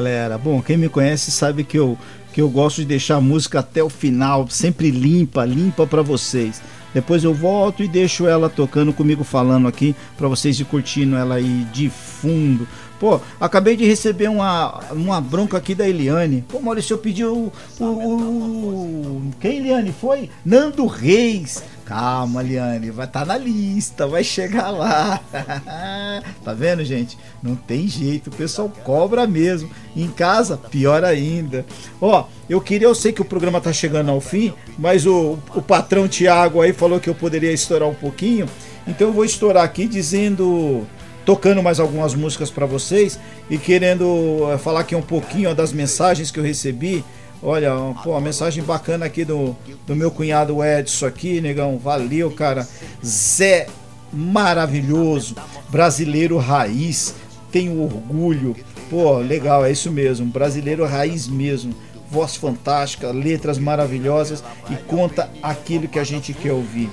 Galera. Bom, quem me conhece sabe que eu que eu gosto de deixar a música até o final, sempre limpa, limpa para vocês. Depois eu volto e deixo ela tocando comigo falando aqui para vocês ir curtindo ela aí de fundo. Pô, acabei de receber uma, uma bronca aqui da Eliane. Pô, Maurício, eu pedi o, o, o. Quem, Eliane? Foi? Nando Reis. Calma, Liane, vai estar tá na lista, vai chegar lá. *laughs* tá vendo, gente? Não tem jeito, o pessoal cobra mesmo. Em casa, pior ainda. Ó, eu queria, eu sei que o programa tá chegando ao fim, mas o, o patrão Tiago aí falou que eu poderia estourar um pouquinho. Então eu vou estourar aqui dizendo tocando mais algumas músicas para vocês e querendo eh, falar aqui um pouquinho das mensagens que eu recebi Olha, pô, uma mensagem bacana aqui do, do meu cunhado Edson aqui, negão. Valeu, cara. Zé maravilhoso, brasileiro raiz, tenho orgulho. Pô, legal, é isso mesmo, brasileiro raiz mesmo. Voz fantástica, letras maravilhosas e conta aquilo que a gente quer ouvir.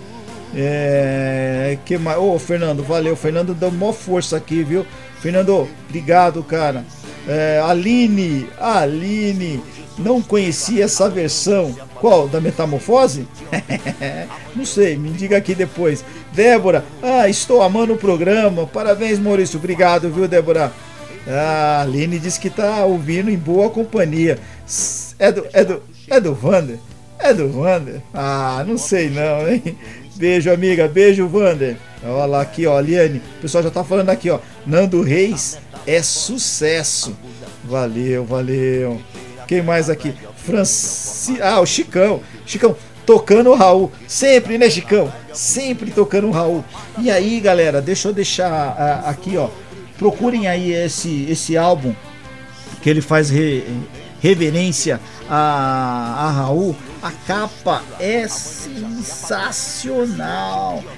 É, que mais? Ô, Fernando, valeu. Fernando deu maior força aqui, viu? Fernando, obrigado, cara. É, Aline, Aline, não conhecia essa versão. Qual? Da Metamorfose? *laughs* Não sei, me diga aqui depois. Débora, ah, estou amando o programa. Parabéns, Maurício. Obrigado, viu, Débora? Ah, a Aline disse que tá ouvindo em boa companhia. É do, é do, é do Vander? É do Vander? Ah, não sei não, hein? Beijo, amiga. Beijo, Vander. Olha lá aqui, ó, Liane. O pessoal já tá falando aqui, ó. Nando Reis é sucesso. Valeu, valeu. Quem mais aqui? Franci... Ah, o Chicão. Chicão, tocando o Raul. Sempre, né, Chicão? Sempre tocando o Raul. E aí, galera, deixa eu deixar uh, aqui, ó. Procurem aí esse, esse álbum que ele faz re, reverência a, a Raul. A capa é sensacional.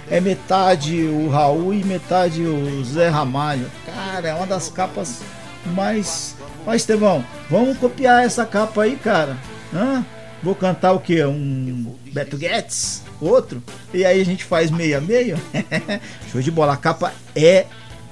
É metade o Raul e metade o Zé Ramalho. Cara, é uma das capas mais Ó, Estevão, vamos copiar essa capa aí, cara. Hã? Vou cantar o que? Um Beto Guedes? Outro? E aí a gente faz meia meia? *laughs* Show de bola. A capa é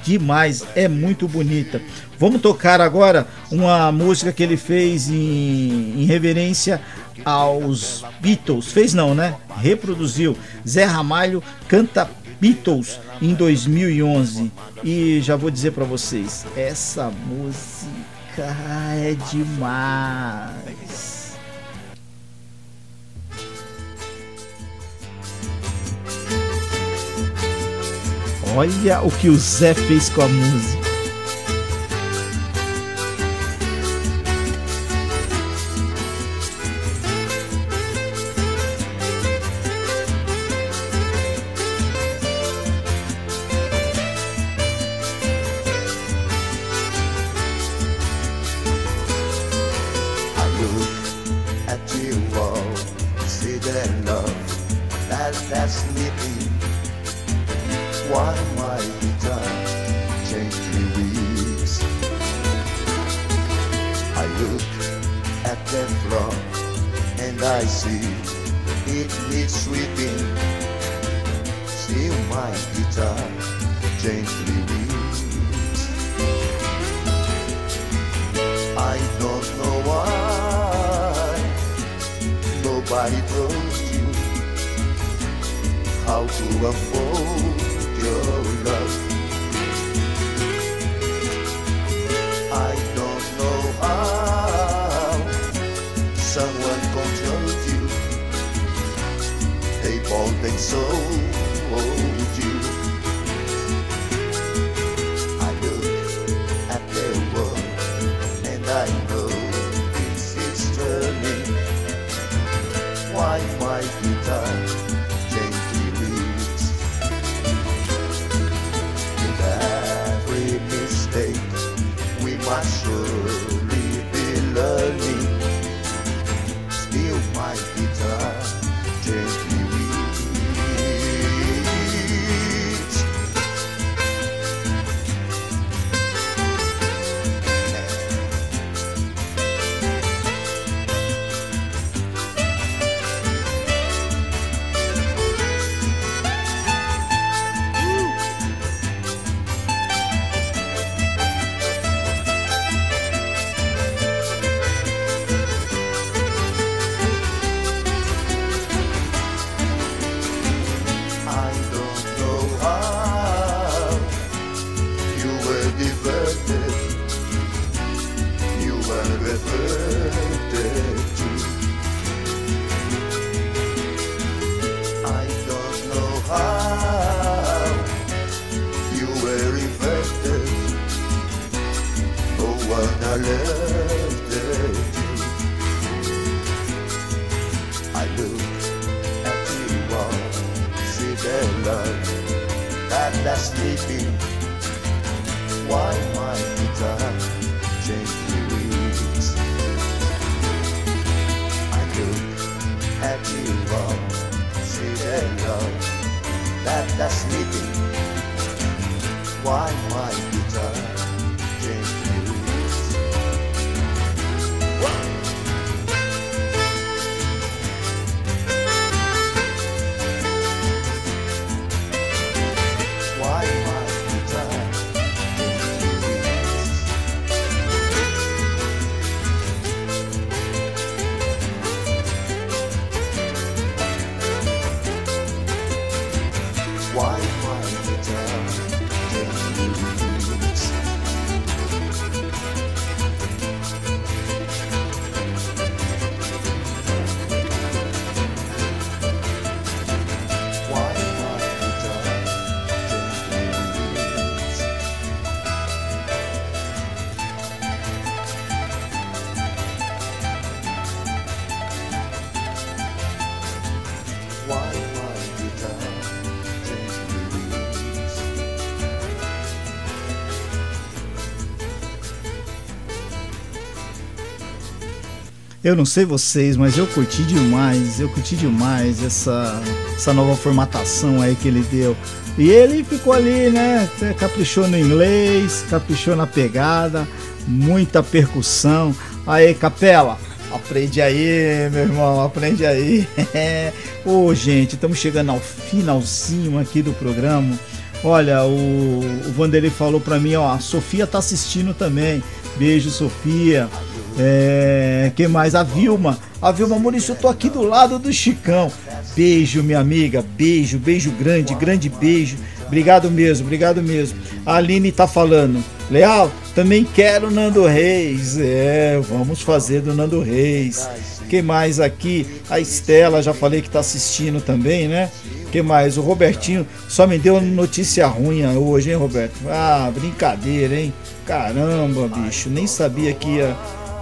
demais, é muito bonita. Vamos tocar agora uma música que ele fez em, em reverência aos Beatles. Fez não, né? Reproduziu. Zé Ramalho canta Beatles em 2011. E já vou dizer para vocês, essa música é demais. Olha o que o Zé fez com a música. That that's sleeping. Why my guitar gently weeps? I look at the floor and I see it needs sweeping. Still my guitar gently weeps. so. Eu não sei vocês, mas eu curti demais, eu curti demais essa, essa nova formatação aí que ele deu. E ele ficou ali, né? Caprichou no inglês, caprichou na pegada, muita percussão. Aí, capela, aprende aí, meu irmão, aprende aí. *laughs* Ô, gente, estamos chegando ao finalzinho aqui do programa. Olha, o, o Vanderlei falou pra mim, ó, a Sofia tá assistindo também. Beijo, Sofia. É, que mais? A Vilma. A Vilma Maurício, eu tô aqui do lado do Chicão. Beijo, minha amiga. Beijo, beijo grande, grande beijo. Obrigado mesmo, obrigado mesmo. A Aline tá falando. Leal, também quero Nando Reis. É, vamos fazer do Nando Reis. Que mais aqui? A Estela, já falei que tá assistindo também, né? Que mais? O Robertinho só me deu notícia ruim hoje, hein, Roberto? Ah, brincadeira, hein? Caramba, bicho, nem sabia que ia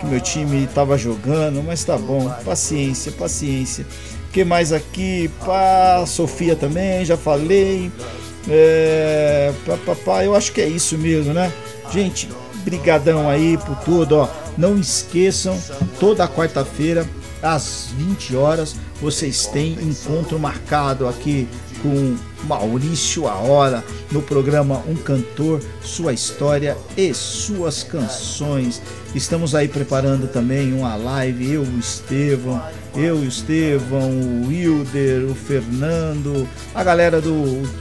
que meu time estava jogando, mas tá bom, paciência, paciência. que mais aqui? Pá, Sofia também, já falei. É, pá, pá, pá, eu acho que é isso mesmo, né? Gente, brigadão aí por tudo, ó. Não esqueçam, toda quarta-feira às 20 horas, vocês têm encontro marcado aqui com Maurício A Hora no programa Um Cantor, Sua História e Suas Canções. Estamos aí preparando também uma live, eu, o Estevão, eu, o Estevão, o Wilder, o Fernando, a galera do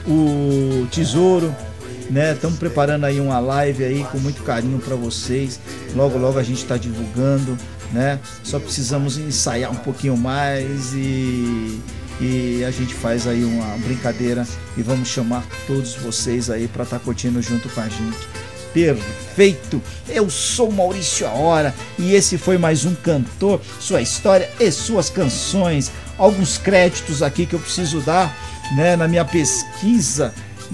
o Tesouro, né? Estamos preparando aí uma live aí com muito carinho para vocês. Logo, logo a gente está divulgando, né? Só precisamos ensaiar um pouquinho mais e e a gente faz aí uma brincadeira e vamos chamar todos vocês aí para estar tá curtindo junto com a gente. Perfeito! Eu sou Maurício Hora e esse foi mais um cantor, sua história e suas canções. Alguns créditos aqui que eu preciso dar, né, na minha pesquisa,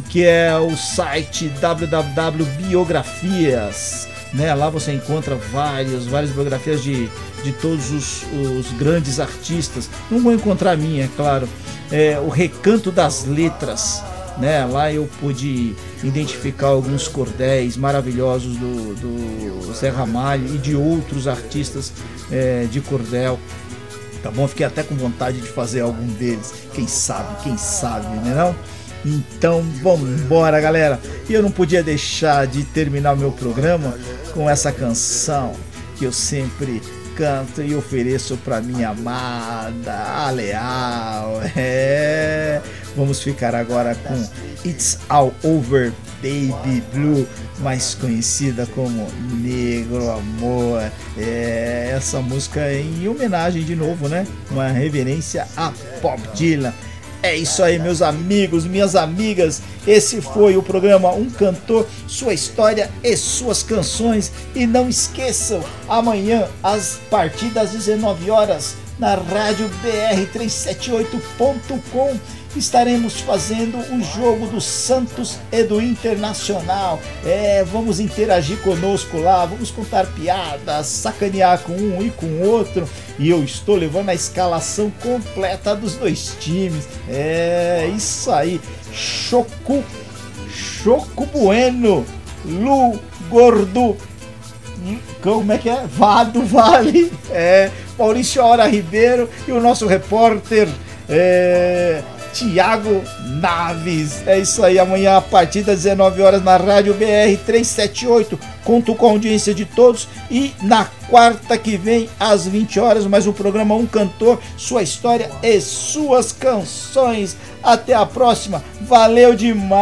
que é o site www.biografias né? Lá você encontra várias, várias biografias de, de todos os, os grandes artistas. Não vou encontrar a minha, é claro. É, o Recanto das Letras. Né? Lá eu pude identificar alguns cordéis maravilhosos do, do Zé Ramalho e de outros artistas é, de cordel. Tá bom? Fiquei até com vontade de fazer algum deles. Quem sabe, quem sabe, né não? Então, vambora, galera. E eu não podia deixar de terminar o meu programa com essa canção que eu sempre canto e ofereço para minha amada, a leal. É. Vamos ficar agora com It's All Over Baby Blue, mais conhecida como Negro Amor. É, essa música é em homenagem de novo, né? Uma reverência a Bob Dylan. É isso aí, meus amigos, minhas amigas. Esse foi o programa Um Cantor, sua história e suas canções. E não esqueçam, amanhã, a partir das 19 horas, na rádio BR378.com estaremos fazendo o jogo do Santos e do Internacional. É, vamos interagir conosco lá, vamos contar piadas, sacanear com um e com outro. E eu estou levando a escalação completa dos dois times. É isso aí. Choco, Choco Bueno, Lu Gordo. Como é que é? Vado *laughs* Vale, é, Maurício Hora Ribeiro e o nosso repórter é, Tiago Naves. É isso aí, amanhã a partir das 19 horas na Rádio BR 378. Conto com a audiência de todos e na quarta que vem às 20 horas mais um programa Um Cantor, sua história e suas canções. Até a próxima. Valeu demais.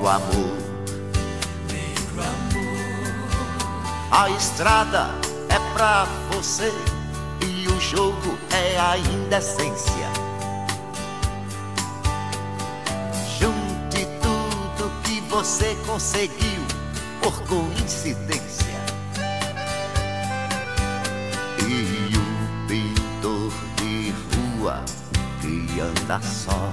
negro amor. Negro amor. A estrada é pra você e o jogo é a indecência. Junte tudo que você conseguiu por coincidência. E o pintor de rua que anda só.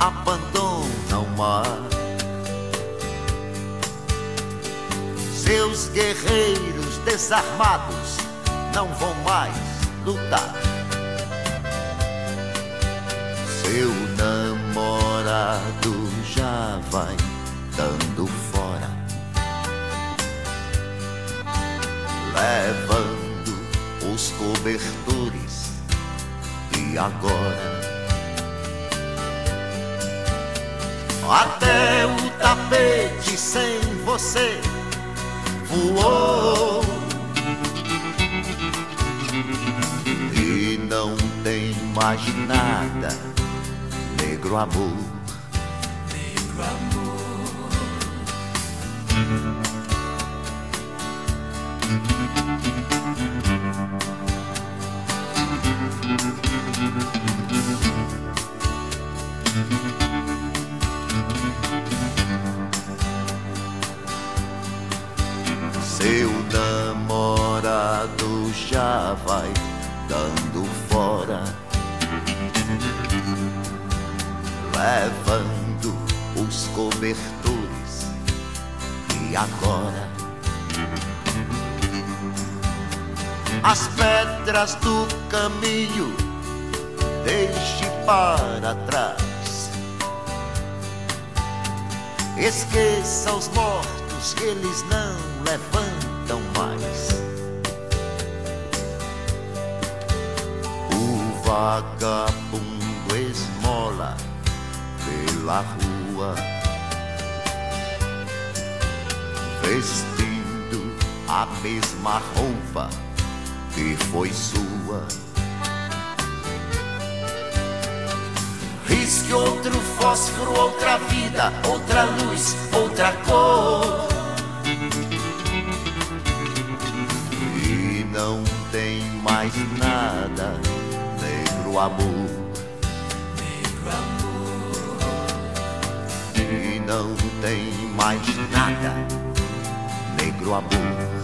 abandonam o mar. Seus guerreiros desarmados não vão mais lutar. Seu namorado já vai dando fora, levando os cobertores e agora. Até o tapete sem você voou. E não tem mais nada, negro amor. Cobertores. E agora? As pedras do caminho deixe para trás. Esqueça os mortos eles não levantam mais. O vagabundo esmola pela rua, vestindo a mesma roupa que foi sua. Risque outro fósforo, outra vida, outra luz, outra cor. E não tem mais nada, negro amor. Negro amor. E não tem mais nada, negro.